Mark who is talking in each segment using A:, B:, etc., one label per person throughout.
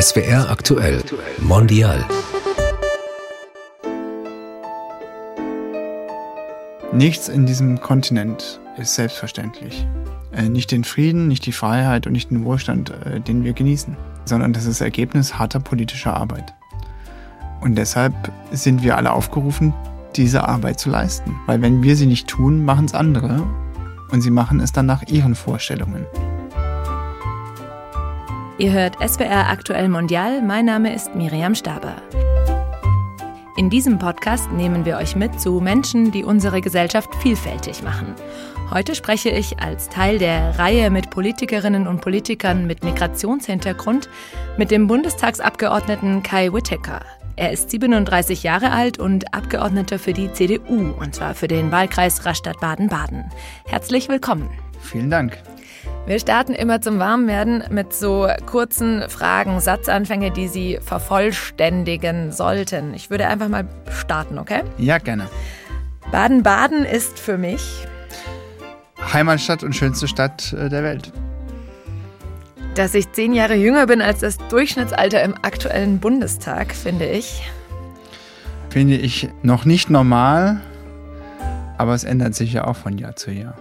A: SWR aktuell Mondial.
B: Nichts in diesem Kontinent ist selbstverständlich. Äh, nicht den Frieden, nicht die Freiheit und nicht den Wohlstand, äh, den wir genießen, sondern das ist Ergebnis harter politischer Arbeit. Und deshalb sind wir alle aufgerufen, diese Arbeit zu leisten. Weil wenn wir sie nicht tun, machen es andere und sie machen es dann nach ihren Vorstellungen.
C: Ihr hört SWR Aktuell Mondial. Mein Name ist Miriam Staber. In diesem Podcast nehmen wir euch mit zu Menschen, die unsere Gesellschaft vielfältig machen. Heute spreche ich als Teil der Reihe mit Politikerinnen und Politikern mit Migrationshintergrund mit dem Bundestagsabgeordneten Kai Whittaker. Er ist 37 Jahre alt und Abgeordneter für die CDU, und zwar für den Wahlkreis Rastatt-Baden-Baden. Herzlich willkommen.
B: Vielen Dank.
C: Wir starten immer zum Warmwerden mit so kurzen Fragen, Satzanfänge, die Sie vervollständigen sollten. Ich würde einfach mal starten, okay?
B: Ja, gerne.
C: Baden-Baden ist für mich
B: Heimatstadt und schönste Stadt äh, der Welt.
C: Dass ich zehn Jahre jünger bin als das Durchschnittsalter im aktuellen Bundestag, finde ich.
B: Finde ich noch nicht normal, aber es ändert sich ja auch von Jahr zu Jahr.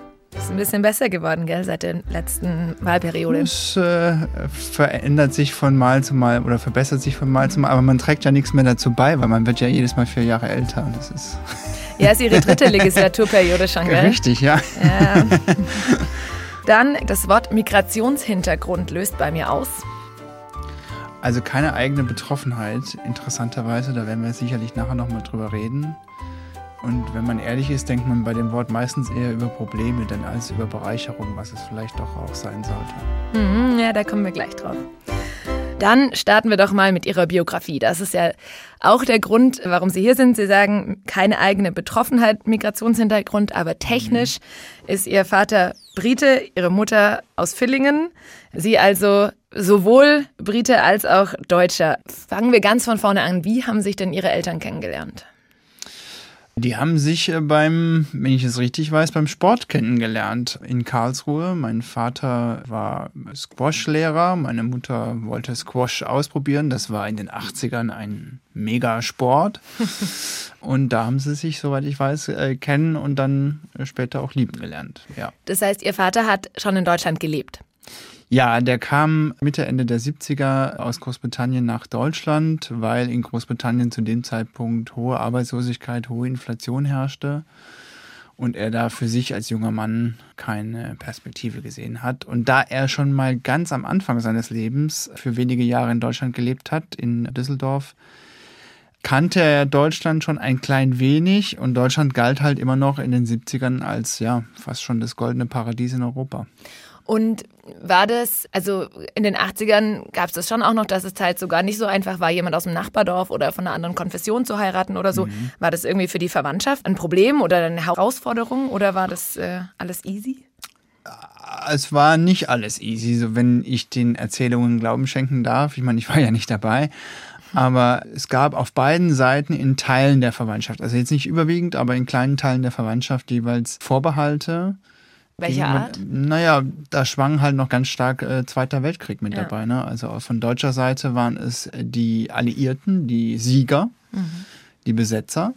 C: Ist ein bisschen besser geworden, gell, seit der letzten Wahlperiode.
B: Es äh, verändert sich von Mal zu Mal oder verbessert sich von Mal zu Mal, aber man trägt ja nichts mehr dazu bei, weil man wird ja jedes Mal vier Jahre älter. Das ist
C: ja, ist Ihre dritte Legislaturperiode schon, gell?
B: Richtig, ja.
C: ja. Dann das Wort Migrationshintergrund löst bei mir aus.
B: Also keine eigene Betroffenheit, interessanterweise, da werden wir sicherlich nachher nochmal drüber reden. Und wenn man ehrlich ist, denkt man bei dem Wort meistens eher über Probleme, denn als über Bereicherung, was es vielleicht doch auch sein sollte.
C: Mhm, ja, da kommen wir gleich drauf. Dann starten wir doch mal mit Ihrer Biografie. Das ist ja auch der Grund, warum Sie hier sind. Sie sagen, keine eigene Betroffenheit, Migrationshintergrund, aber technisch mhm. ist Ihr Vater Brite, Ihre Mutter aus Villingen. Sie also sowohl Brite als auch Deutscher. Fangen wir ganz von vorne an. Wie haben sich denn Ihre Eltern kennengelernt?
B: Die haben sich äh, beim, wenn ich es richtig weiß, beim Sport kennengelernt in Karlsruhe. Mein Vater war Squash-Lehrer, meine Mutter wollte Squash ausprobieren. Das war in den 80ern ein Megasport. und da haben sie sich, soweit ich weiß, äh, kennen und dann später auch lieben gelernt. Ja.
C: Das heißt, Ihr Vater hat schon in Deutschland gelebt?
B: Ja, der kam Mitte, Ende der 70er aus Großbritannien nach Deutschland, weil in Großbritannien zu dem Zeitpunkt hohe Arbeitslosigkeit, hohe Inflation herrschte und er da für sich als junger Mann keine Perspektive gesehen hat. Und da er schon mal ganz am Anfang seines Lebens für wenige Jahre in Deutschland gelebt hat, in Düsseldorf, kannte er Deutschland schon ein klein wenig und Deutschland galt halt immer noch in den 70ern als ja fast schon das goldene Paradies in Europa.
C: Und war das, also in den 80ern gab es das schon auch noch, dass es halt sogar nicht so einfach war, jemand aus dem Nachbardorf oder von einer anderen Konfession zu heiraten oder so. Mhm. War das irgendwie für die Verwandtschaft ein Problem oder eine Herausforderung oder war das äh, alles easy?
B: Es war nicht alles easy, so wenn ich den Erzählungen Glauben schenken darf. Ich meine, ich war ja nicht dabei. Aber es gab auf beiden Seiten in Teilen der Verwandtschaft, also jetzt nicht überwiegend, aber in kleinen Teilen der Verwandtschaft jeweils Vorbehalte
C: welche Art?
B: Naja, da schwang halt noch ganz stark äh, Zweiter Weltkrieg mit ja. dabei. Ne? Also von deutscher Seite waren es die Alliierten, die Sieger, mhm. die Besetzer.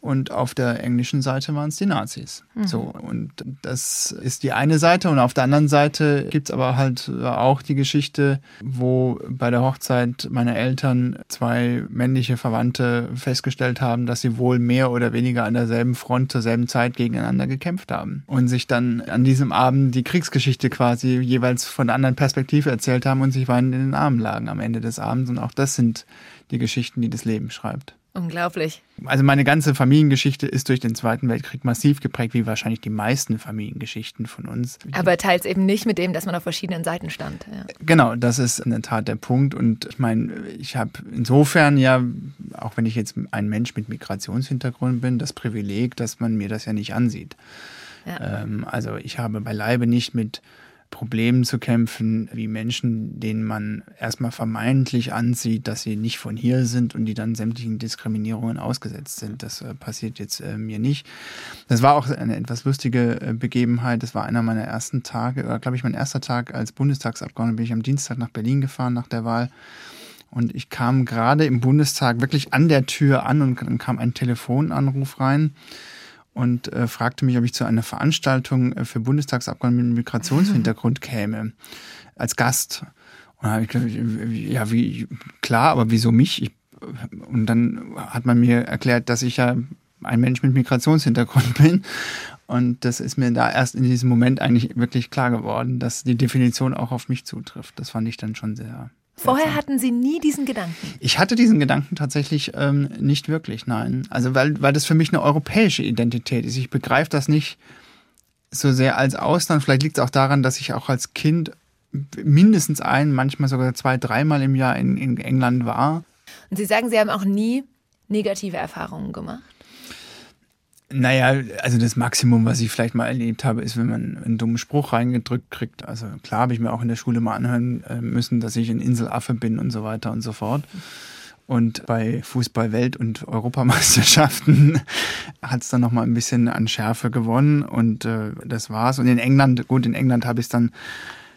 B: Und auf der englischen Seite waren es die Nazis. Mhm. So, und das ist die eine Seite. Und auf der anderen Seite gibt es aber halt auch die Geschichte, wo bei der Hochzeit meiner Eltern zwei männliche Verwandte festgestellt haben, dass sie wohl mehr oder weniger an derselben Front zur selben Zeit gegeneinander gekämpft haben. Und sich dann an diesem Abend die Kriegsgeschichte quasi jeweils von einer anderen Perspektive erzählt haben und sich weinend in den Armen lagen am Ende des Abends. Und auch das sind die Geschichten, die das Leben schreibt.
C: Unglaublich.
B: Also meine ganze Familiengeschichte ist durch den Zweiten Weltkrieg massiv geprägt, wie wahrscheinlich die meisten Familiengeschichten von uns.
C: Aber teils eben nicht mit dem, dass man auf verschiedenen Seiten stand. Ja.
B: Genau, das ist in der Tat der Punkt. Und ich meine, ich habe insofern ja, auch wenn ich jetzt ein Mensch mit Migrationshintergrund bin, das Privileg, dass man mir das ja nicht ansieht. Ja. Ähm, also ich habe beileibe nicht mit Problemen zu kämpfen, wie Menschen, denen man erstmal vermeintlich ansieht, dass sie nicht von hier sind und die dann sämtlichen Diskriminierungen ausgesetzt sind. Das äh, passiert jetzt äh, mir nicht. Das war auch eine etwas lustige äh, Begebenheit. Das war einer meiner ersten Tage, oder glaube ich mein erster Tag als Bundestagsabgeordneter, bin ich am Dienstag nach Berlin gefahren nach der Wahl. Und ich kam gerade im Bundestag wirklich an der Tür an und dann kam ein Telefonanruf rein und äh, fragte mich, ob ich zu einer Veranstaltung äh, für Bundestagsabgeordnete mit Migrationshintergrund käme, als Gast. Und dann habe ich gesagt, ja, wie, klar, aber wieso mich? Ich, und dann hat man mir erklärt, dass ich ja ein Mensch mit Migrationshintergrund bin. Und das ist mir da erst in diesem Moment eigentlich wirklich klar geworden, dass die Definition auch auf mich zutrifft. Das fand ich dann schon sehr
C: Vorher hatten Sie nie diesen Gedanken?
B: Ich hatte diesen Gedanken tatsächlich ähm, nicht wirklich, nein. Also weil, weil das für mich eine europäische Identität ist. Ich begreife das nicht so sehr als Ausland. Vielleicht liegt es auch daran, dass ich auch als Kind mindestens ein, manchmal sogar zwei, dreimal im Jahr in, in England war.
C: Und Sie sagen, Sie haben auch nie negative Erfahrungen gemacht?
B: Naja, also das Maximum, was ich vielleicht mal erlebt habe, ist, wenn man einen dummen Spruch reingedrückt kriegt. Also klar habe ich mir auch in der Schule mal anhören äh, müssen, dass ich ein Inselaffe bin und so weiter und so fort. Und bei Fußball-Welt- und Europameisterschaften hat es dann nochmal ein bisschen an Schärfe gewonnen und äh, das war's. Und in England, gut, in England habe ich dann,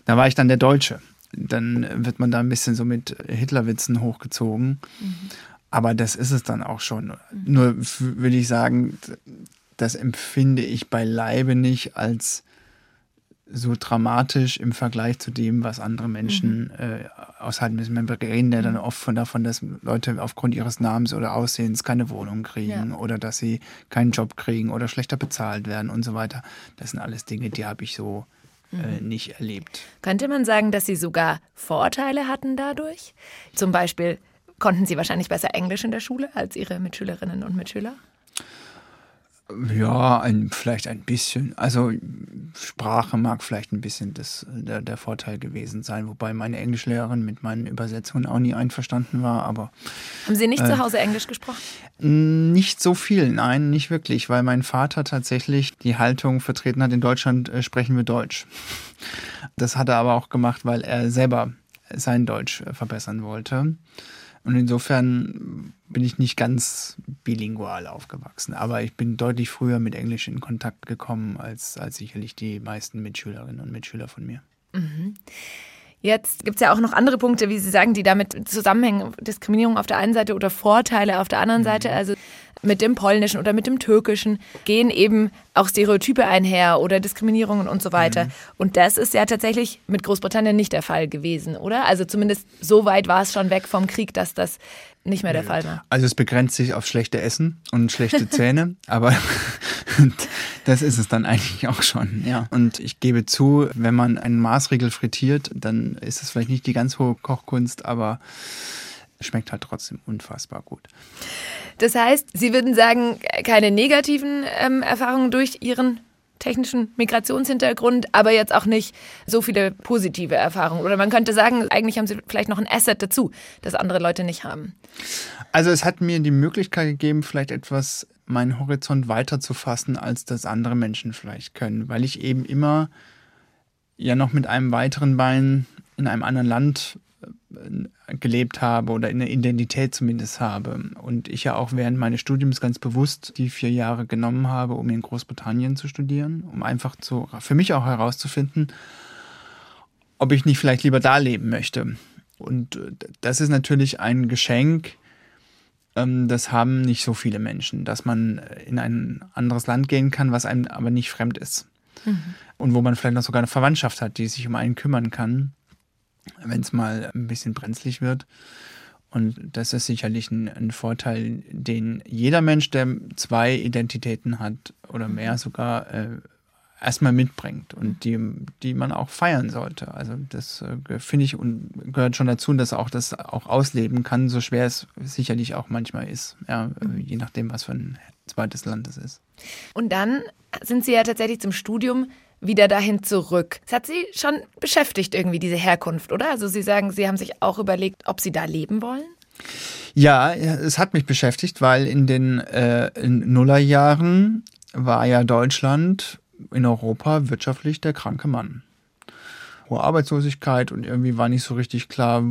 B: da war ich dann der Deutsche. Dann wird man da ein bisschen so mit Hitlerwitzen hochgezogen. Mhm. Aber das ist es dann auch schon. Nur würde ich sagen, das empfinde ich beileibe nicht als so dramatisch im Vergleich zu dem, was andere Menschen mhm. äh, aushalten müssen. Wir reden ja dann oft von davon, dass Leute aufgrund ihres Namens oder Aussehens keine Wohnung kriegen ja. oder dass sie keinen Job kriegen oder schlechter bezahlt werden und so weiter. Das sind alles Dinge, die habe ich so äh, mhm. nicht erlebt.
C: Könnte man sagen, dass Sie sogar Vorteile hatten dadurch? Zum Beispiel Konnten Sie wahrscheinlich besser Englisch in der Schule als Ihre Mitschülerinnen und Mitschüler?
B: Ja, ein, vielleicht ein bisschen. Also Sprache mag vielleicht ein bisschen das, der, der, Vorteil gewesen sein, wobei meine Englischlehrerin mit meinen Übersetzungen auch nie einverstanden war. Aber
C: haben Sie nicht äh, zu Hause Englisch gesprochen?
B: Nicht so viel, nein, nicht wirklich, weil mein Vater tatsächlich die Haltung vertreten hat: In Deutschland äh, sprechen wir Deutsch. Das hat er aber auch gemacht, weil er selber sein Deutsch äh, verbessern wollte. Und insofern bin ich nicht ganz bilingual aufgewachsen. Aber ich bin deutlich früher mit Englisch in Kontakt gekommen als, als sicherlich die meisten Mitschülerinnen und Mitschüler von mir.
C: Mhm. Jetzt gibt es ja auch noch andere Punkte, wie Sie sagen, die damit zusammenhängen. Diskriminierung auf der einen Seite oder Vorteile auf der anderen mhm. Seite. Also mit dem Polnischen oder mit dem Türkischen gehen eben auch Stereotype einher oder Diskriminierungen und so weiter. Mhm. Und das ist ja tatsächlich mit Großbritannien nicht der Fall gewesen, oder? Also zumindest so weit war es schon weg vom Krieg, dass das nicht mehr der Fall war.
B: Also es begrenzt sich auf schlechte Essen und schlechte Zähne, aber das ist es dann eigentlich auch schon, ja. Und ich gebe zu, wenn man einen Maßriegel frittiert, dann ist es vielleicht nicht die ganz hohe Kochkunst, aber schmeckt halt trotzdem unfassbar gut.
C: Das heißt, Sie würden sagen, keine negativen ähm, Erfahrungen durch Ihren technischen Migrationshintergrund, aber jetzt auch nicht so viele positive Erfahrungen. Oder man könnte sagen, eigentlich haben Sie vielleicht noch ein Asset dazu, das andere Leute nicht haben.
B: Also es hat mir die Möglichkeit gegeben, vielleicht etwas meinen Horizont weiter zu fassen, als das andere Menschen vielleicht können, weil ich eben immer ja noch mit einem weiteren Bein in einem anderen Land gelebt habe oder eine Identität zumindest habe. Und ich ja auch während meines Studiums ganz bewusst die vier Jahre genommen habe, um in Großbritannien zu studieren, um einfach zu, für mich auch herauszufinden, ob ich nicht vielleicht lieber da leben möchte. Und äh, das ist natürlich ein Geschenk, ähm, das haben nicht so viele Menschen, dass man in ein anderes Land gehen kann, was einem aber nicht fremd ist. Mhm. Und wo man vielleicht noch sogar eine Verwandtschaft hat, die sich um einen kümmern kann wenn es mal ein bisschen brenzlig wird. Und das ist sicherlich ein, ein, Vorteil, den jeder Mensch, der zwei Identitäten hat oder mehr sogar, äh, erstmal mitbringt und die, die man auch feiern sollte. Also das äh, finde ich und gehört schon dazu, dass auch das auch ausleben kann, so schwer es sicherlich auch manchmal ist, ja, je nachdem, was für ein zweites Land es ist.
C: Und dann sind Sie ja tatsächlich zum Studium wieder dahin zurück. Es hat Sie schon beschäftigt irgendwie, diese Herkunft, oder? Also Sie sagen, Sie haben sich auch überlegt, ob Sie da leben wollen?
B: Ja, es hat mich beschäftigt, weil in den äh, in Nullerjahren war ja Deutschland in Europa wirtschaftlich der kranke Mann. hohe Arbeitslosigkeit und irgendwie war nicht so richtig klar,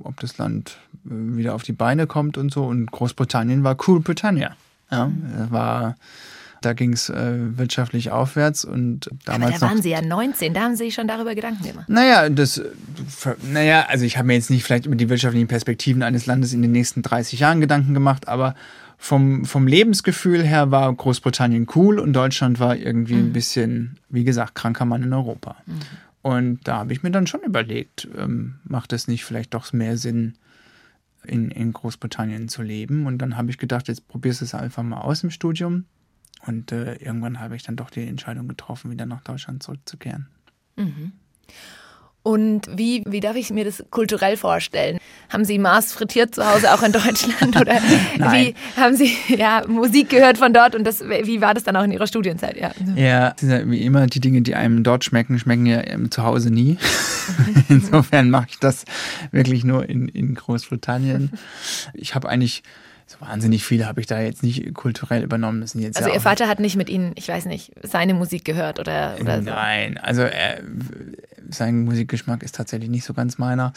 B: ob das Land äh, wieder auf die Beine kommt und so. Und Großbritannien war Cool Britannia. Ja, mhm. war da ging es äh, wirtschaftlich aufwärts und damals.
C: Aber da waren Sie ja 19, da haben Sie sich schon darüber Gedanken gemacht.
B: Naja, das, naja, also ich habe mir jetzt nicht vielleicht über die wirtschaftlichen Perspektiven eines Landes in den nächsten 30 Jahren Gedanken gemacht, aber vom, vom Lebensgefühl her war Großbritannien cool und Deutschland war irgendwie mhm. ein bisschen, wie gesagt, kranker Mann in Europa. Mhm. Und da habe ich mir dann schon überlegt, ähm, macht es nicht vielleicht doch mehr Sinn, in, in Großbritannien zu leben? Und dann habe ich gedacht, jetzt probierst du es einfach mal aus im Studium. Und äh, irgendwann habe ich dann doch die Entscheidung getroffen, wieder nach Deutschland zurückzukehren.
C: Mhm. Und wie, wie darf ich mir das kulturell vorstellen? Haben Sie Mars frittiert zu Hause auch in Deutschland? Oder wie haben Sie ja, Musik gehört von dort? Und das, wie war das dann auch in Ihrer Studienzeit?
B: Ja, ja wie immer, die Dinge, die einem dort schmecken, schmecken ja zu Hause nie. Insofern mache ich das wirklich nur in, in Großbritannien. Ich habe eigentlich so wahnsinnig viele habe ich da jetzt nicht kulturell übernommen. Das
C: jetzt also ja Ihr Vater hat nicht mit Ihnen, ich weiß nicht, seine Musik gehört oder, oder
B: so? Nein, also er, sein Musikgeschmack ist tatsächlich nicht so ganz meiner.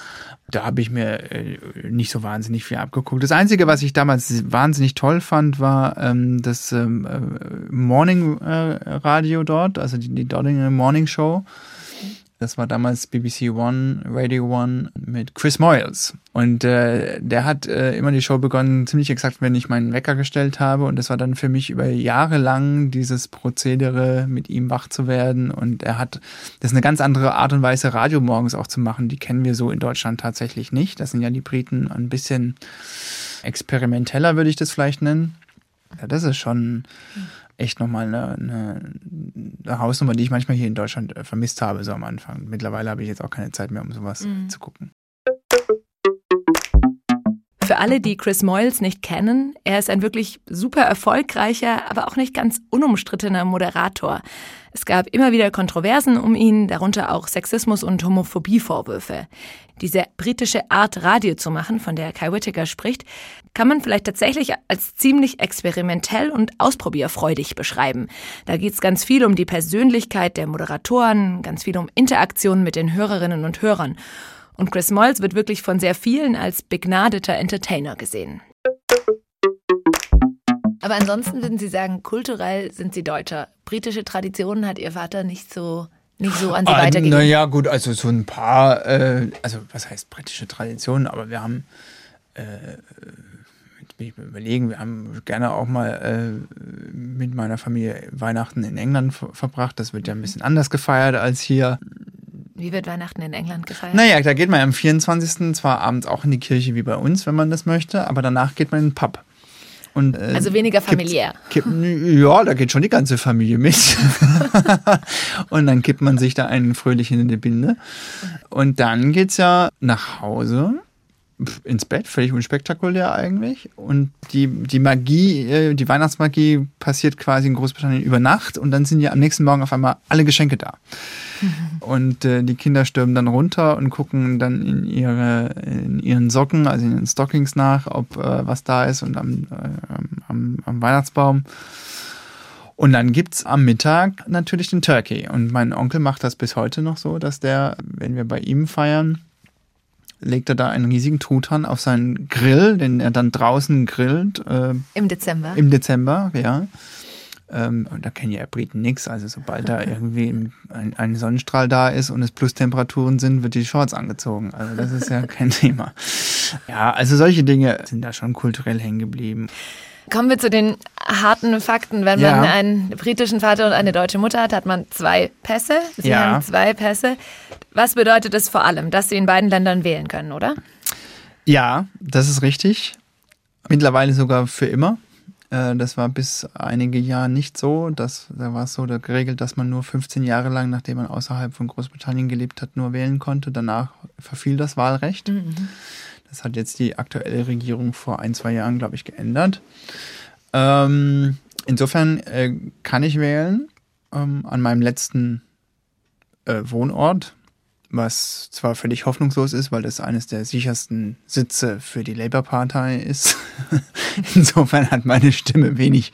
B: Da habe ich mir äh, nicht so wahnsinnig viel abgeguckt. Das Einzige, was ich damals wahnsinnig toll fand, war ähm, das ähm, äh, Morning äh, Radio dort, also die, die Dottinger Morning Show. Das war damals BBC One, Radio One mit Chris Moyles. Und äh, der hat äh, immer die Show begonnen, ziemlich exakt, wenn ich meinen Wecker gestellt habe. Und das war dann für mich über Jahre lang dieses Prozedere, mit ihm wach zu werden. Und er hat, das ist eine ganz andere Art und Weise, Radio morgens auch zu machen. Die kennen wir so in Deutschland tatsächlich nicht. Das sind ja die Briten ein bisschen experimenteller, würde ich das vielleicht nennen. Ja, das ist schon echt nochmal eine, eine, Hausnummer, die ich manchmal hier in Deutschland äh, vermisst habe, so am Anfang. Mittlerweile habe ich jetzt auch keine Zeit mehr, um sowas mhm. zu gucken.
C: Für alle, die Chris Moyles nicht kennen, er ist ein wirklich super erfolgreicher, aber auch nicht ganz unumstrittener Moderator. Es gab immer wieder Kontroversen um ihn, darunter auch Sexismus- und Homophobievorwürfe. Diese britische Art, Radio zu machen, von der Kai Whittaker spricht, kann man vielleicht tatsächlich als ziemlich experimentell und ausprobierfreudig beschreiben. Da geht es ganz viel um die Persönlichkeit der Moderatoren, ganz viel um Interaktionen mit den Hörerinnen und Hörern. Und Chris Moyles wird wirklich von sehr vielen als begnadeter Entertainer gesehen. Aber ansonsten würden Sie sagen, kulturell sind Sie Deutscher. Britische Traditionen hat Ihr Vater nicht so nicht so an Sie ah, weitergegeben.
B: Naja, gut, also so ein paar, äh, also was heißt britische Traditionen, aber wir haben, äh, bin ich überlegen, wir haben gerne auch mal äh, mit meiner Familie Weihnachten in England verbracht. Das wird ja ein bisschen anders gefeiert als hier.
C: Wie wird Weihnachten in England gefeiert?
B: Naja, da geht man am 24. zwar abends auch in die Kirche wie bei uns, wenn man das möchte, aber danach geht man in den Pub.
C: Und, äh, also weniger familiär.
B: Kippt, kippt, ja, da geht schon die ganze Familie mit. und dann kippt man sich da einen fröhlich in die Binde. Und dann geht es ja nach Hause ins Bett, völlig unspektakulär eigentlich. Und die, die Magie, äh, die Weihnachtsmagie passiert quasi in Großbritannien über Nacht und dann sind ja am nächsten Morgen auf einmal alle Geschenke da. Und äh, die Kinder stürmen dann runter und gucken dann in, ihre, in ihren Socken, also in ihren Stockings nach, ob äh, was da ist und am, äh, am, am Weihnachtsbaum. Und dann gibt es am Mittag natürlich den Turkey. Und mein Onkel macht das bis heute noch so, dass der, wenn wir bei ihm feiern, legt er da einen riesigen Truthahn auf seinen Grill, den er dann draußen grillt.
C: Äh, Im Dezember.
B: Im Dezember, ja. Ähm, und da kennen ja Briten nichts. Also sobald da irgendwie ein, ein, Sonnenstrahl da ist und es Plustemperaturen sind, wird die Shorts angezogen. Also das ist ja kein Thema. Ja, also solche Dinge sind da schon kulturell hängen geblieben.
C: Kommen wir zu den harten Fakten. Wenn ja. man einen britischen Vater und eine deutsche Mutter hat, hat man zwei Pässe. Sie ja. haben zwei Pässe. Was bedeutet es vor allem, dass Sie in beiden Ländern wählen können, oder?
B: Ja, das ist richtig. Mittlerweile sogar für immer. Äh, das war bis einige Jahre nicht so. Das, da war es so geregelt, dass man nur 15 Jahre lang, nachdem man außerhalb von Großbritannien gelebt hat, nur wählen konnte. Danach verfiel das Wahlrecht. Mhm. Das hat jetzt die aktuelle Regierung vor ein, zwei Jahren, glaube ich, geändert. Ähm, insofern äh, kann ich wählen ähm, an meinem letzten äh, Wohnort was zwar völlig hoffnungslos ist, weil das eines der sichersten Sitze für die Labour-Partei ist. Insofern hat meine Stimme wenig,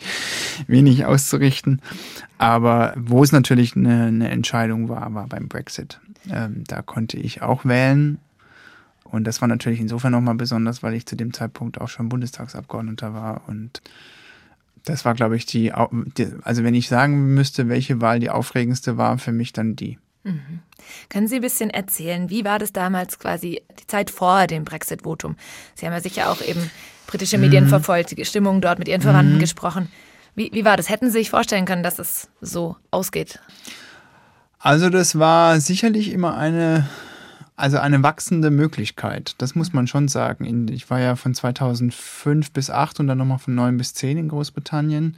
B: wenig auszurichten. Aber wo es natürlich eine, eine Entscheidung war, war beim Brexit. Ähm, da konnte ich auch wählen. Und das war natürlich insofern nochmal besonders, weil ich zu dem Zeitpunkt auch schon Bundestagsabgeordneter war. Und das war, glaube ich, die, also wenn ich sagen müsste, welche Wahl die aufregendste war, für mich dann die.
C: Mhm. Können Sie ein bisschen erzählen, wie war das damals quasi die Zeit vor dem Brexit-Votum? Sie haben ja sicher auch eben britische Medien mhm. verfolgt, die Stimmung dort mit Ihren Verwandten mhm. gesprochen. Wie, wie war das? Hätten Sie sich vorstellen können, dass es so ausgeht?
B: Also das war sicherlich immer eine, also eine wachsende Möglichkeit. Das muss man schon sagen. Ich war ja von 2005 bis 2008 und dann nochmal von 9 bis 10 in Großbritannien.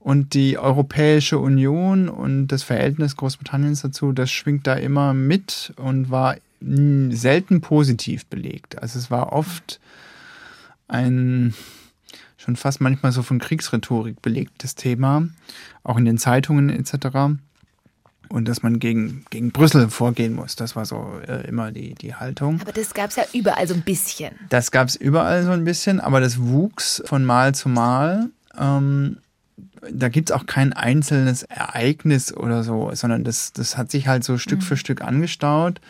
B: Und die Europäische Union und das Verhältnis Großbritanniens dazu, das schwingt da immer mit und war selten positiv belegt. Also es war oft ein schon fast manchmal so von Kriegsrhetorik belegtes Thema, auch in den Zeitungen etc. Und dass man gegen, gegen Brüssel vorgehen muss, das war so äh, immer die, die Haltung.
C: Aber das gab es ja überall so ein bisschen.
B: Das gab es überall so ein bisschen, aber das wuchs von Mal zu Mal. Ähm, da gibt es auch kein einzelnes Ereignis oder so, sondern das, das hat sich halt so Stück mhm. für Stück angestaut.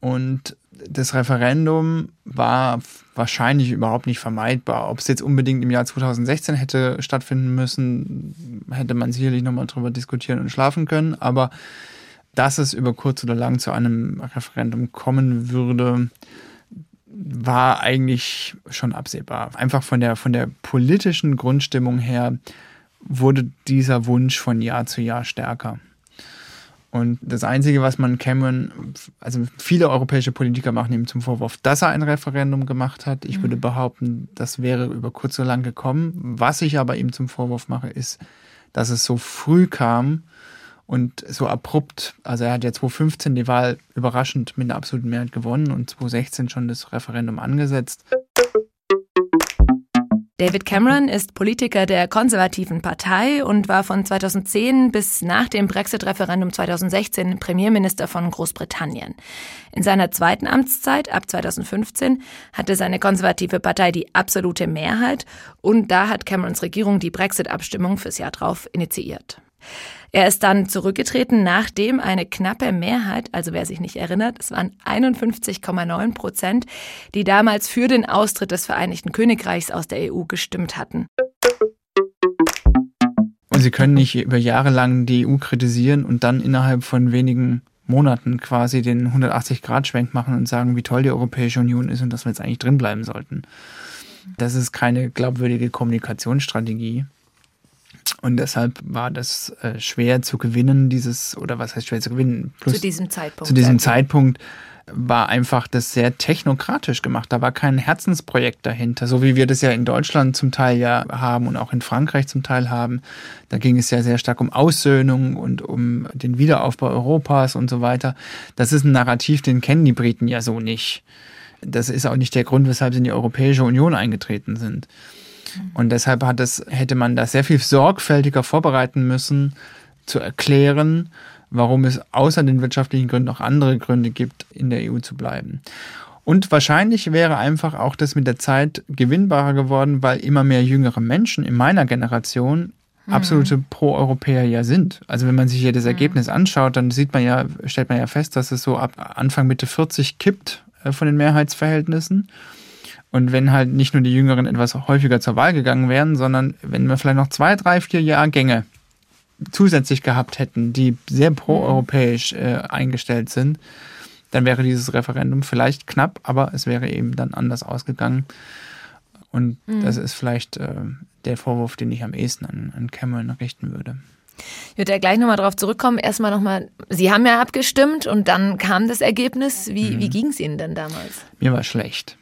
B: Und das Referendum war wahrscheinlich überhaupt nicht vermeidbar. Ob es jetzt unbedingt im Jahr 2016 hätte stattfinden müssen, hätte man sicherlich nochmal drüber diskutieren und schlafen können. Aber dass es über kurz oder lang zu einem Referendum kommen würde, war eigentlich schon absehbar. Einfach von der, von der politischen Grundstimmung her wurde dieser Wunsch von Jahr zu Jahr stärker. Und das Einzige, was man Cameron, also viele europäische Politiker machen ihm zum Vorwurf, dass er ein Referendum gemacht hat. Ich mhm. würde behaupten, das wäre über kurz oder lang gekommen. Was ich aber ihm zum Vorwurf mache, ist, dass es so früh kam und so abrupt. Also er hat ja 2015 die Wahl überraschend mit einer absoluten Mehrheit gewonnen und 2016 schon das Referendum angesetzt.
C: David Cameron ist Politiker der konservativen Partei und war von 2010 bis nach dem Brexit-Referendum 2016 Premierminister von Großbritannien. In seiner zweiten Amtszeit ab 2015 hatte seine konservative Partei die absolute Mehrheit und da hat Camerons Regierung die Brexit-Abstimmung fürs Jahr drauf initiiert. Er ist dann zurückgetreten, nachdem eine knappe Mehrheit, also wer sich nicht erinnert, es waren 51,9 Prozent, die damals für den Austritt des Vereinigten Königreichs aus der EU gestimmt hatten.
B: Und Sie können nicht über Jahre lang die EU kritisieren und dann innerhalb von wenigen Monaten quasi den 180-Grad-Schwenk machen und sagen, wie toll die Europäische Union ist und dass wir jetzt eigentlich drinbleiben sollten. Das ist keine glaubwürdige Kommunikationsstrategie. Und deshalb war das äh, schwer zu gewinnen, dieses, oder was heißt schwer zu gewinnen?
C: Plus, zu diesem Zeitpunkt.
B: Zu diesem Zeitpunkt war einfach das sehr technokratisch gemacht. Da war kein Herzensprojekt dahinter, so wie wir das ja in Deutschland zum Teil ja haben und auch in Frankreich zum Teil haben. Da ging es ja sehr stark um Aussöhnung und um den Wiederaufbau Europas und so weiter. Das ist ein Narrativ, den kennen die Briten ja so nicht. Das ist auch nicht der Grund, weshalb sie in die Europäische Union eingetreten sind. Und deshalb hat es, hätte man das sehr viel sorgfältiger vorbereiten müssen, zu erklären, warum es außer den wirtschaftlichen Gründen auch andere Gründe gibt, in der EU zu bleiben. Und wahrscheinlich wäre einfach auch das mit der Zeit gewinnbarer geworden, weil immer mehr jüngere Menschen in meiner Generation mhm. absolute Pro-Europäer ja sind. Also wenn man sich hier das mhm. Ergebnis anschaut, dann sieht man ja, stellt man ja fest, dass es so ab Anfang Mitte 40 kippt äh, von den Mehrheitsverhältnissen. Und wenn halt nicht nur die Jüngeren etwas häufiger zur Wahl gegangen wären, sondern wenn wir vielleicht noch zwei, drei, vier Jahrgänge zusätzlich gehabt hätten, die sehr proeuropäisch äh, eingestellt sind, dann wäre dieses Referendum vielleicht knapp, aber es wäre eben dann anders ausgegangen. Und mhm. das ist vielleicht äh, der Vorwurf, den ich am ehesten an, an Cameron richten würde.
C: Ich würde ja gleich nochmal darauf zurückkommen. Erstmal nochmal, Sie haben ja abgestimmt und dann kam das Ergebnis. Wie, mhm. wie ging es Ihnen denn damals?
B: Mir war schlecht.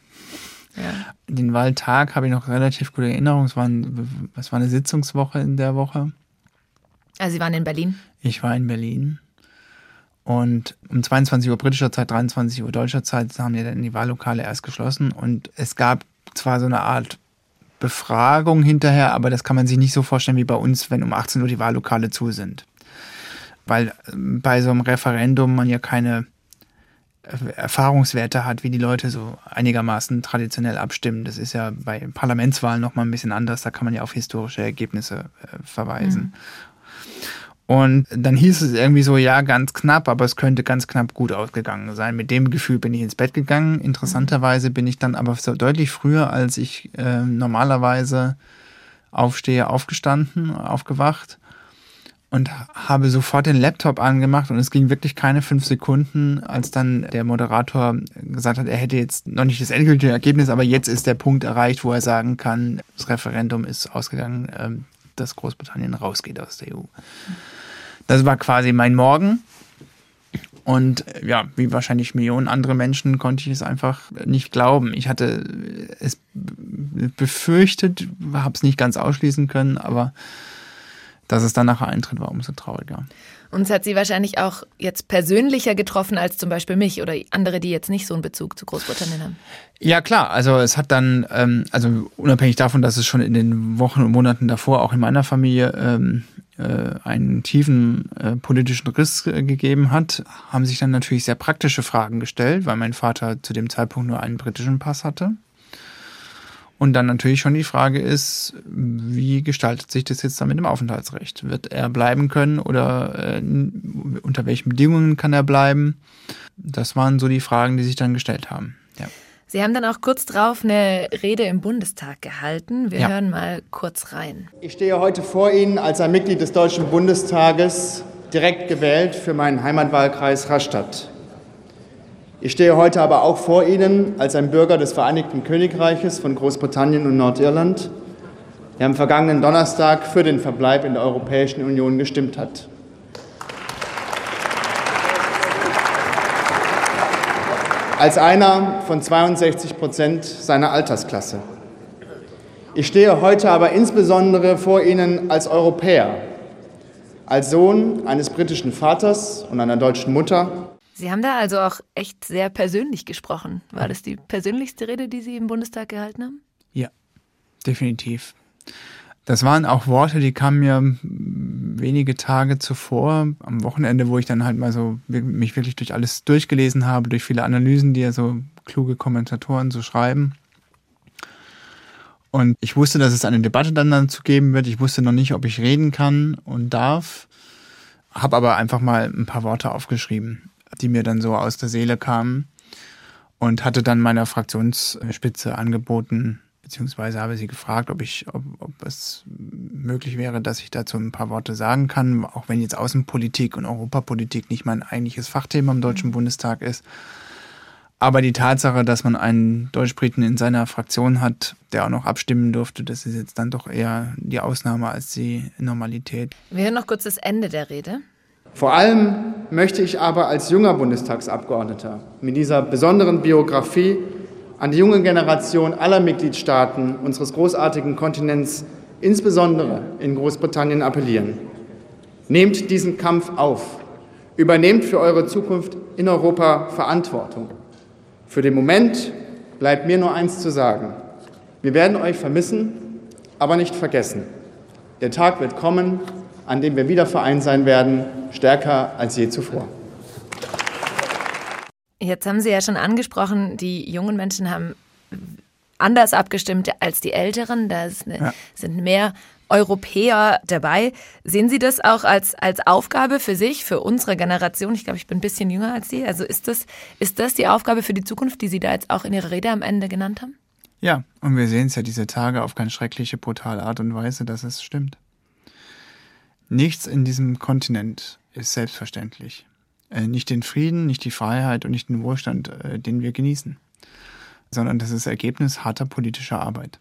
B: Ja. Den Wahltag habe ich noch relativ gute Erinnerungen. Es war, ein, es war eine Sitzungswoche in der Woche.
C: Also Sie waren in Berlin?
B: Ich war in Berlin. Und um 22 Uhr britischer Zeit, 23 Uhr deutscher Zeit haben wir dann die Wahllokale erst geschlossen. Und es gab zwar so eine Art Befragung hinterher, aber das kann man sich nicht so vorstellen wie bei uns, wenn um 18 Uhr die Wahllokale zu sind. Weil ähm, bei so einem Referendum man ja keine Erfahrungswerte hat, wie die Leute so einigermaßen traditionell abstimmen. Das ist ja bei Parlamentswahlen nochmal ein bisschen anders. Da kann man ja auf historische Ergebnisse äh, verweisen. Mhm. Und dann hieß es irgendwie so, ja, ganz knapp, aber es könnte ganz knapp gut ausgegangen sein. Mit dem Gefühl bin ich ins Bett gegangen. Interessanterweise bin ich dann aber so deutlich früher, als ich äh, normalerweise aufstehe, aufgestanden, aufgewacht und habe sofort den Laptop angemacht und es ging wirklich keine fünf Sekunden, als dann der Moderator gesagt hat, er hätte jetzt noch nicht das endgültige Ergebnis, aber jetzt ist der Punkt erreicht, wo er sagen kann, das Referendum ist ausgegangen, ähm, dass Großbritannien rausgeht aus der EU. Das war quasi mein Morgen. Und ja, wie wahrscheinlich Millionen andere Menschen konnte ich es einfach nicht glauben. Ich hatte es befürchtet, habe es nicht ganz ausschließen können, aber dass es dann nachher eintritt, war umso trauriger.
C: Und es hat Sie wahrscheinlich auch jetzt persönlicher getroffen als zum Beispiel mich oder andere, die jetzt nicht so einen Bezug zu Großbritannien haben.
B: Ja klar, also es hat dann, ähm, also unabhängig davon, dass es schon in den Wochen und Monaten davor auch in meiner Familie ähm, äh, einen tiefen äh, politischen Riss äh, gegeben hat, haben sich dann natürlich sehr praktische Fragen gestellt, weil mein Vater zu dem Zeitpunkt nur einen britischen Pass hatte. Und dann natürlich schon die Frage ist, wie gestaltet sich das jetzt dann mit dem Aufenthaltsrecht? Wird er bleiben können oder äh, unter welchen Bedingungen kann er bleiben? Das waren so die Fragen, die sich dann gestellt haben. Ja.
C: Sie haben dann auch kurz drauf eine Rede im Bundestag gehalten. Wir ja. hören mal kurz rein.
D: Ich stehe heute vor Ihnen als ein Mitglied des Deutschen Bundestages, direkt gewählt für meinen Heimatwahlkreis Rastatt. Ich stehe heute aber auch vor Ihnen als ein Bürger des Vereinigten Königreiches von Großbritannien und Nordirland, der am vergangenen Donnerstag für den Verbleib in der Europäischen Union gestimmt hat. Als einer von 62 Prozent seiner Altersklasse. Ich stehe heute aber insbesondere vor Ihnen als Europäer, als Sohn eines britischen Vaters und einer deutschen Mutter
C: Sie haben da also auch echt sehr persönlich gesprochen. War das die persönlichste Rede, die Sie im Bundestag gehalten haben?
B: Ja, definitiv. Das waren auch Worte, die kamen mir wenige Tage zuvor, am Wochenende, wo ich dann halt mal so mich wirklich durch alles durchgelesen habe, durch viele Analysen, die ja so kluge Kommentatoren so schreiben. Und ich wusste, dass es eine Debatte dann dazu geben wird. Ich wusste noch nicht, ob ich reden kann und darf. Habe aber einfach mal ein paar Worte aufgeschrieben die mir dann so aus der Seele kamen und hatte dann meiner Fraktionsspitze angeboten, beziehungsweise habe sie gefragt, ob ich, ob, ob es möglich wäre, dass ich dazu ein paar Worte sagen kann, auch wenn jetzt Außenpolitik und Europapolitik nicht mein eigentliches Fachthema im Deutschen mhm. Bundestag ist. Aber die Tatsache, dass man einen Deutschbriten in seiner Fraktion hat, der auch noch abstimmen durfte, das ist jetzt dann doch eher die Ausnahme als die Normalität.
C: Wir hören noch kurz das Ende der Rede.
D: Vor allem möchte ich aber als junger Bundestagsabgeordneter mit dieser besonderen Biografie an die junge Generation aller Mitgliedstaaten unseres großartigen Kontinents, insbesondere in Großbritannien, appellieren. Nehmt diesen Kampf auf. Übernehmt für eure Zukunft in Europa Verantwortung. Für den Moment bleibt mir nur eins zu sagen. Wir werden euch vermissen, aber nicht vergessen. Der Tag wird kommen, an dem wir wieder vereint sein werden, stärker als je zuvor.
C: Jetzt haben Sie ja schon angesprochen, die jungen Menschen haben anders abgestimmt als die Älteren. Da ja. sind mehr Europäer dabei. Sehen Sie das auch als, als Aufgabe für sich, für unsere Generation? Ich glaube, ich bin ein bisschen jünger als Sie. Also ist das, ist das die Aufgabe für die Zukunft, die Sie da jetzt auch in Ihrer Rede am Ende genannt haben?
B: Ja, und wir sehen es ja diese Tage auf ganz schreckliche, brutale Art und Weise, dass es stimmt. Nichts in diesem Kontinent ist selbstverständlich. Äh, nicht den Frieden, nicht die Freiheit und nicht den Wohlstand, äh, den wir genießen, sondern das ist Ergebnis harter politischer Arbeit.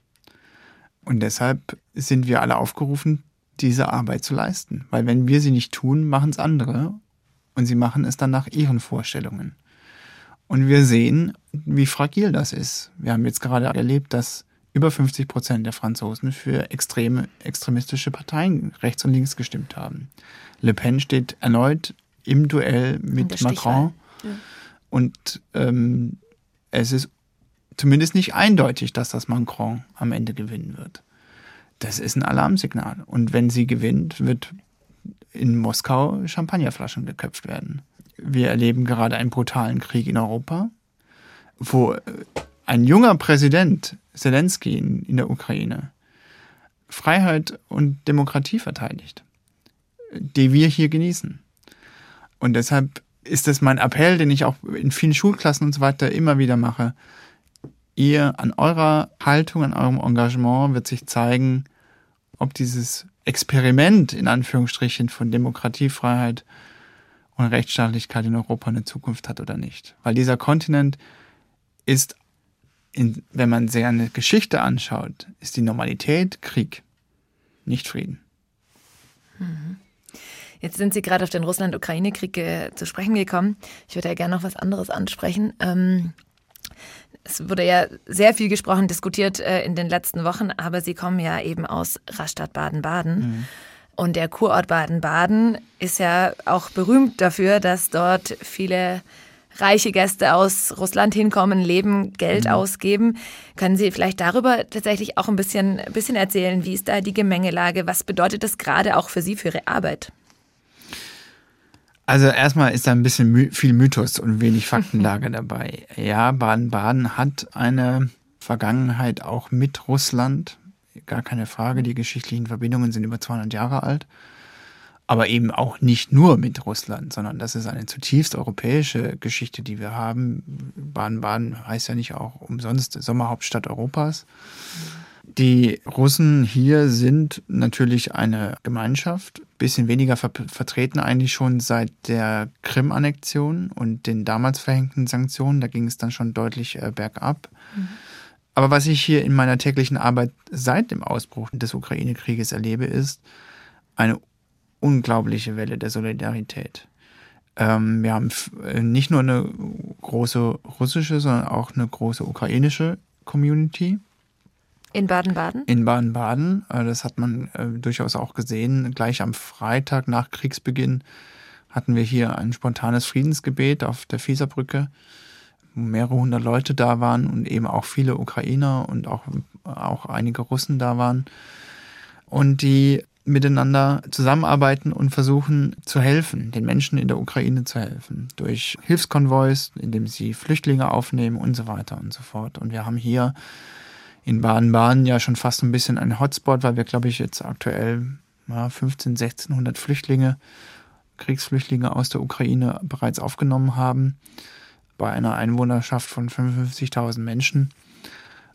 B: Und deshalb sind wir alle aufgerufen, diese Arbeit zu leisten. Weil wenn wir sie nicht tun, machen es andere und sie machen es dann nach ihren Vorstellungen. Und wir sehen, wie fragil das ist. Wir haben jetzt gerade erlebt, dass über 50 Prozent der Franzosen für extreme, extremistische Parteien rechts und links gestimmt haben. Le Pen steht erneut im Duell mit Macron. Ja. Und ähm, es ist zumindest nicht eindeutig, dass das Macron am Ende gewinnen wird. Das ist ein Alarmsignal. Und wenn sie gewinnt, wird in Moskau Champagnerflaschen geköpft werden. wir erleben gerade einen brutalen Krieg in Europa, wo ein junger Präsident, Zelensky in, in der Ukraine, Freiheit und Demokratie verteidigt, die wir hier genießen. Und deshalb ist das mein Appell, den ich auch in vielen Schulklassen und so weiter immer wieder mache. Ihr an eurer Haltung, an eurem Engagement wird sich zeigen, ob dieses Experiment in Anführungsstrichen von Demokratie, Freiheit und Rechtsstaatlichkeit in Europa eine Zukunft hat oder nicht. Weil dieser Kontinent ist, in, wenn man sich eine Geschichte anschaut, ist die Normalität Krieg, nicht Frieden.
C: Mhm. Jetzt sind Sie gerade auf den Russland-Ukraine-Krieg äh, zu sprechen gekommen. Ich würde ja gerne noch was anderes ansprechen. Ähm, es wurde ja sehr viel gesprochen, diskutiert äh, in den letzten Wochen, aber Sie kommen ja eben aus Rastatt Baden-Baden. Mhm. Und der Kurort Baden-Baden ist ja auch berühmt dafür, dass dort viele reiche Gäste aus Russland hinkommen, leben, Geld mhm. ausgeben. Können Sie vielleicht darüber tatsächlich auch ein bisschen, ein bisschen erzählen? Wie ist da die Gemengelage? Was bedeutet das gerade auch für Sie, für Ihre Arbeit?
B: Also erstmal ist da ein bisschen my viel Mythos und wenig Faktenlage dabei. Ja, Baden-Baden hat eine Vergangenheit auch mit Russland. Gar keine Frage, die geschichtlichen Verbindungen sind über 200 Jahre alt. Aber eben auch nicht nur mit Russland, sondern das ist eine zutiefst europäische Geschichte, die wir haben. Baden-Baden heißt ja nicht auch umsonst Sommerhauptstadt Europas. Die Russen hier sind natürlich eine Gemeinschaft, bisschen weniger ver vertreten eigentlich schon seit der Krim-Annexion und den damals verhängten Sanktionen. Da ging es dann schon deutlich äh, bergab. Mhm. Aber was ich hier in meiner täglichen Arbeit seit dem Ausbruch des Ukraine-Krieges erlebe, ist eine unglaubliche Welle der Solidarität. Ähm, wir haben äh, nicht nur eine große russische, sondern auch eine große ukrainische Community.
C: In Baden-Baden?
B: In Baden-Baden. Äh, das hat man äh, durchaus auch gesehen. Gleich am Freitag nach Kriegsbeginn hatten wir hier ein spontanes Friedensgebet auf der Fieserbrücke, wo mehrere hundert Leute da waren und eben auch viele Ukrainer und auch, auch einige Russen da waren. Und die miteinander zusammenarbeiten und versuchen zu helfen, den Menschen in der Ukraine zu helfen. Durch Hilfskonvois, indem sie Flüchtlinge aufnehmen und so weiter und so fort. Und wir haben hier in Baden-Baden ja schon fast ein bisschen ein Hotspot, weil wir, glaube ich, jetzt aktuell ja, 15, 1600 Flüchtlinge, Kriegsflüchtlinge aus der Ukraine bereits aufgenommen haben, bei einer Einwohnerschaft von 55.000 Menschen.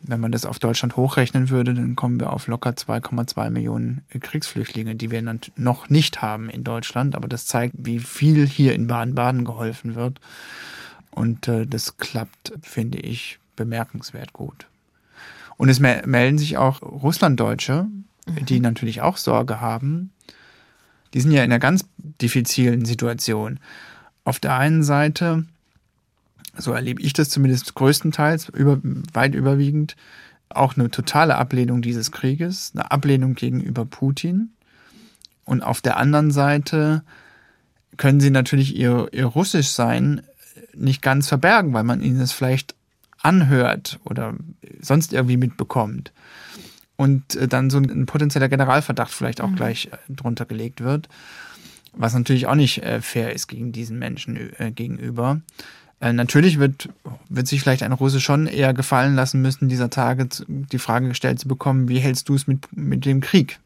B: Wenn man das auf Deutschland hochrechnen würde, dann kommen wir auf locker 2,2 Millionen Kriegsflüchtlinge, die wir noch nicht haben in Deutschland. Aber das zeigt, wie viel hier in Baden-Baden geholfen wird. Und äh, das klappt, finde ich, bemerkenswert gut. Und es melden sich auch Russlanddeutsche, mhm. die natürlich auch Sorge haben. Die sind ja in einer ganz diffizilen Situation. Auf der einen Seite, so erlebe ich das zumindest größtenteils, über, weit überwiegend, auch eine totale Ablehnung dieses Krieges, eine Ablehnung gegenüber Putin. Und auf der anderen Seite können sie natürlich ihr, ihr Russischsein nicht ganz verbergen, weil man ihnen es vielleicht anhört oder sonst irgendwie mitbekommt und äh, dann so ein potenzieller Generalverdacht vielleicht auch mhm. gleich äh, drunter gelegt wird, was natürlich auch nicht äh, fair ist gegen diesen Menschen gegenüber. Natürlich wird, wird sich vielleicht ein Russe schon eher gefallen lassen müssen, dieser Tage die Frage gestellt zu bekommen, wie hältst du es mit, mit dem Krieg?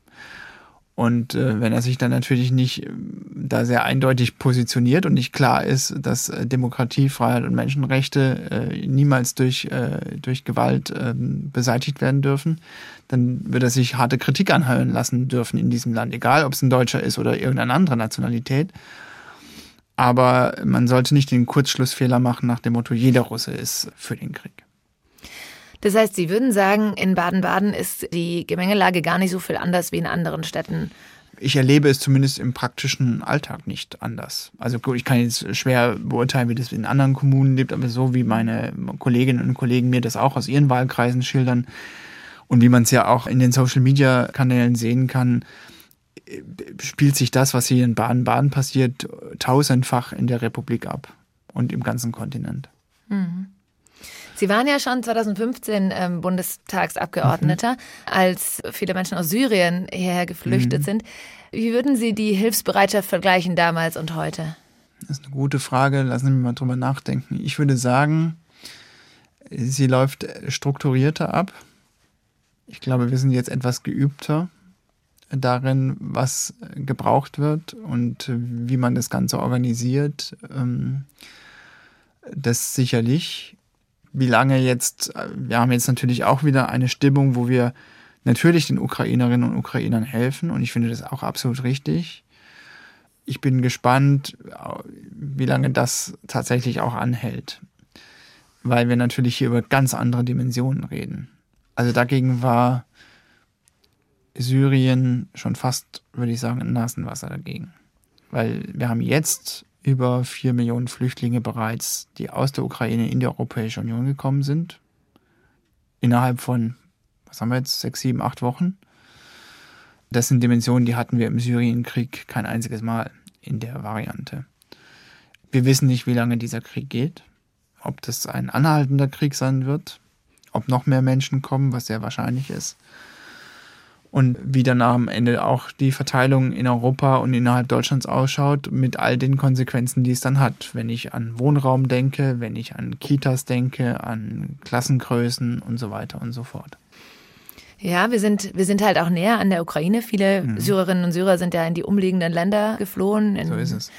B: Und äh, wenn er sich dann natürlich nicht äh, da sehr eindeutig positioniert und nicht klar ist, dass äh, Demokratie, Freiheit und Menschenrechte äh, niemals durch, äh, durch Gewalt ähm, beseitigt werden dürfen, dann wird er sich harte Kritik anhören lassen dürfen in diesem Land, egal ob es ein Deutscher ist oder irgendeine andere Nationalität. Aber man sollte nicht den Kurzschlussfehler machen nach dem Motto, jeder Russe ist für den Krieg.
C: Das heißt, Sie würden sagen, in Baden-Baden ist die Gemengelage gar nicht so viel anders wie in anderen Städten.
B: Ich erlebe es zumindest im praktischen Alltag nicht anders. Also ich kann jetzt schwer beurteilen, wie das in anderen Kommunen lebt, aber so wie meine Kolleginnen und Kollegen mir das auch aus ihren Wahlkreisen schildern und wie man es ja auch in den Social-Media-Kanälen sehen kann, spielt sich das, was hier in Baden-Baden passiert, tausendfach in der Republik ab und im ganzen Kontinent. Mhm.
C: Sie waren ja schon 2015 ähm, Bundestagsabgeordneter, mhm. als viele Menschen aus Syrien hierher geflüchtet mhm. sind. Wie würden Sie die Hilfsbereitschaft vergleichen damals und heute?
B: Das ist eine gute Frage. Lassen Sie mich mal drüber nachdenken. Ich würde sagen, sie läuft strukturierter ab. Ich glaube, wir sind jetzt etwas geübter darin, was gebraucht wird und wie man das Ganze organisiert. Ähm, das sicherlich. Wie lange jetzt, wir haben jetzt natürlich auch wieder eine Stimmung, wo wir natürlich den Ukrainerinnen und Ukrainern helfen und ich finde das auch absolut richtig. Ich bin gespannt, wie lange das tatsächlich auch anhält, weil wir natürlich hier über ganz andere Dimensionen reden. Also dagegen war Syrien schon fast, würde ich sagen, ein Nasenwasser dagegen. Weil wir haben jetzt über vier Millionen Flüchtlinge bereits, die aus der Ukraine in die Europäische Union gekommen sind. Innerhalb von, was haben wir jetzt, sechs, sieben, acht Wochen. Das sind Dimensionen, die hatten wir im Syrienkrieg kein einziges Mal in der Variante. Wir wissen nicht, wie lange dieser Krieg geht, ob das ein anhaltender Krieg sein wird, ob noch mehr Menschen kommen, was sehr wahrscheinlich ist und wie dann am Ende auch die Verteilung in Europa und innerhalb Deutschlands ausschaut, mit all den Konsequenzen, die es dann hat. Wenn ich an Wohnraum denke, wenn ich an Kitas denke, an Klassengrößen und so weiter und so fort.
C: Ja, wir sind, wir sind halt auch näher an der Ukraine. Viele mhm. Syrerinnen und Syrer sind ja in die umliegenden Länder geflohen.
B: so ist es.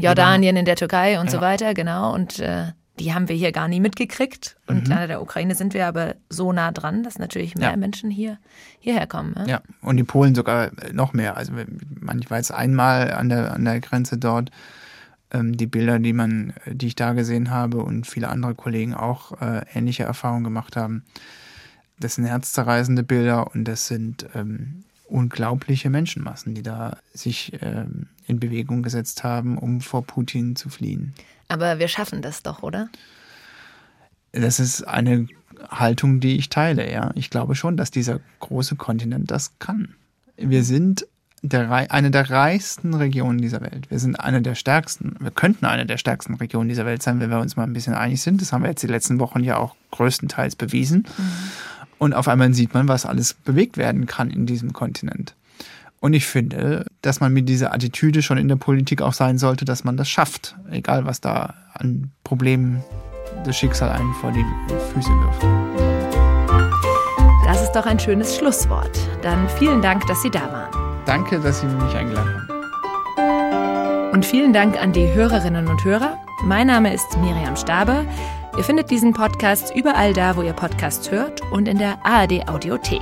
C: Jordanien, in der Türkei und ja. so weiter, genau. Und äh, die haben wir hier gar nie mitgekriegt. Und mhm. an der Ukraine sind wir aber so nah dran, dass natürlich mehr ja. Menschen hier hierher kommen.
B: Ja? ja, und die Polen sogar noch mehr. Also ich war jetzt einmal an der, an der Grenze dort. Ähm, die Bilder, die man, die ich da gesehen habe und viele andere Kollegen auch äh, ähnliche Erfahrungen gemacht haben. Das sind herzzerreißende Bilder und das sind ähm, unglaubliche Menschenmassen, die da sich ähm, in Bewegung gesetzt haben, um vor Putin zu fliehen.
C: Aber wir schaffen das doch, oder?
B: Das ist eine Haltung, die ich teile, ja. Ich glaube schon, dass dieser große Kontinent das kann. Wir sind der, eine der reichsten Regionen dieser Welt. Wir sind eine der stärksten, wir könnten eine der stärksten Regionen dieser Welt sein, wenn wir uns mal ein bisschen einig sind. Das haben wir jetzt die letzten Wochen ja auch größtenteils bewiesen. Mhm. Und auf einmal sieht man, was alles bewegt werden kann in diesem Kontinent. Und ich finde, dass man mit dieser Attitüde schon in der Politik auch sein sollte, dass man das schafft, egal was da an Problemen das Schicksal einen vor die Füße wirft.
C: Das ist doch ein schönes Schlusswort. Dann vielen Dank, dass Sie da waren.
B: Danke, dass Sie mich eingeladen haben.
C: Und vielen Dank an die Hörerinnen und Hörer. Mein Name ist Miriam Staber. Ihr findet diesen Podcast überall da, wo ihr Podcasts hört und in der ARD Audiothek.